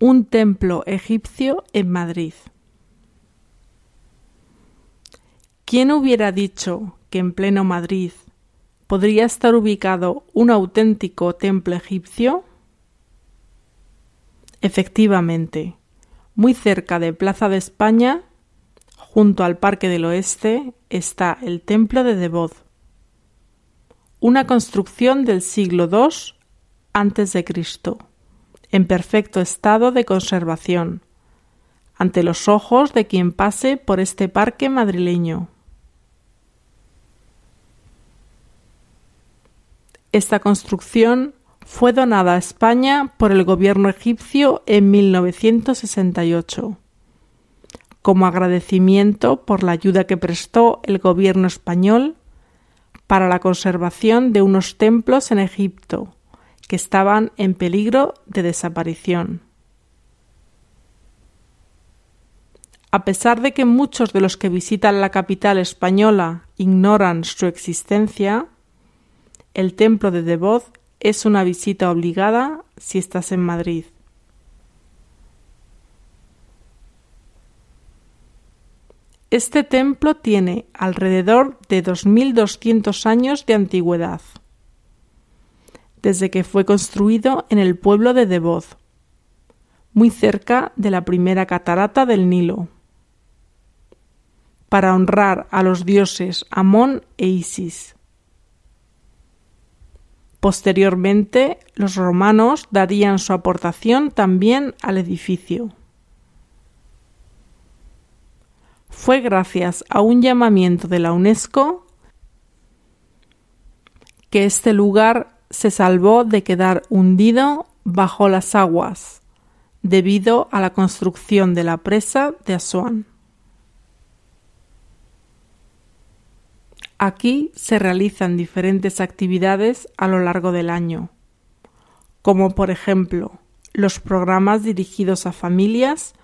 un templo egipcio en Madrid. ¿Quién hubiera dicho que en pleno Madrid podría estar ubicado un auténtico templo egipcio? Efectivamente, muy cerca de Plaza de España, junto al Parque del Oeste, está el Templo de Devot, una construcción del siglo II a.C en perfecto estado de conservación, ante los ojos de quien pase por este parque madrileño. Esta construcción fue donada a España por el gobierno egipcio en 1968, como agradecimiento por la ayuda que prestó el gobierno español para la conservación de unos templos en Egipto, que estaban en peligro de desaparición. A pesar de que muchos de los que visitan la capital española ignoran su existencia, el templo de Devot es una visita obligada si estás en Madrid. Este templo tiene alrededor de 2.200 años de antigüedad desde que fue construido en el pueblo de Devot, muy cerca de la primera catarata del Nilo, para honrar a los dioses Amón e Isis. Posteriormente, los romanos darían su aportación también al edificio. Fue gracias a un llamamiento de la UNESCO que este lugar se salvó de quedar hundido bajo las aguas debido a la construcción de la presa de Asuán. Aquí se realizan diferentes actividades a lo largo del año, como por ejemplo los programas dirigidos a familias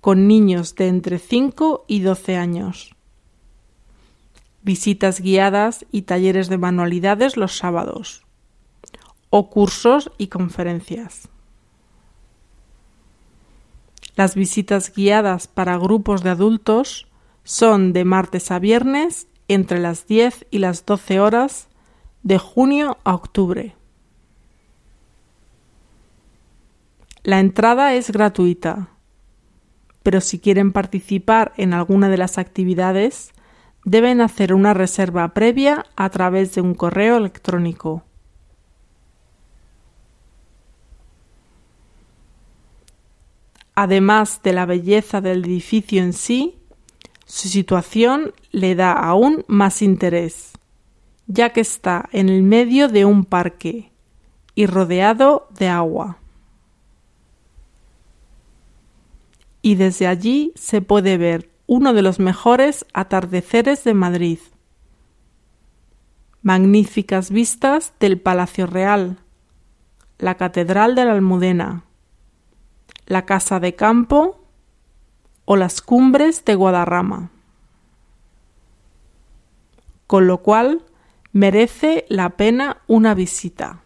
con niños de entre 5 y 12 años, visitas guiadas y talleres de manualidades los sábados, o cursos y conferencias. Las visitas guiadas para grupos de adultos son de martes a viernes entre las 10 y las 12 horas de junio a octubre. La entrada es gratuita, pero si quieren participar en alguna de las actividades, deben hacer una reserva previa a través de un correo electrónico. Además de la belleza del edificio en sí, su situación le da aún más interés, ya que está en el medio de un parque y rodeado de agua. Y desde allí se puede ver uno de los mejores atardeceres de Madrid. Magníficas vistas del Palacio Real, la Catedral de la Almudena, la Casa de Campo o las cumbres de Guadarrama. Con lo cual merece la pena una visita.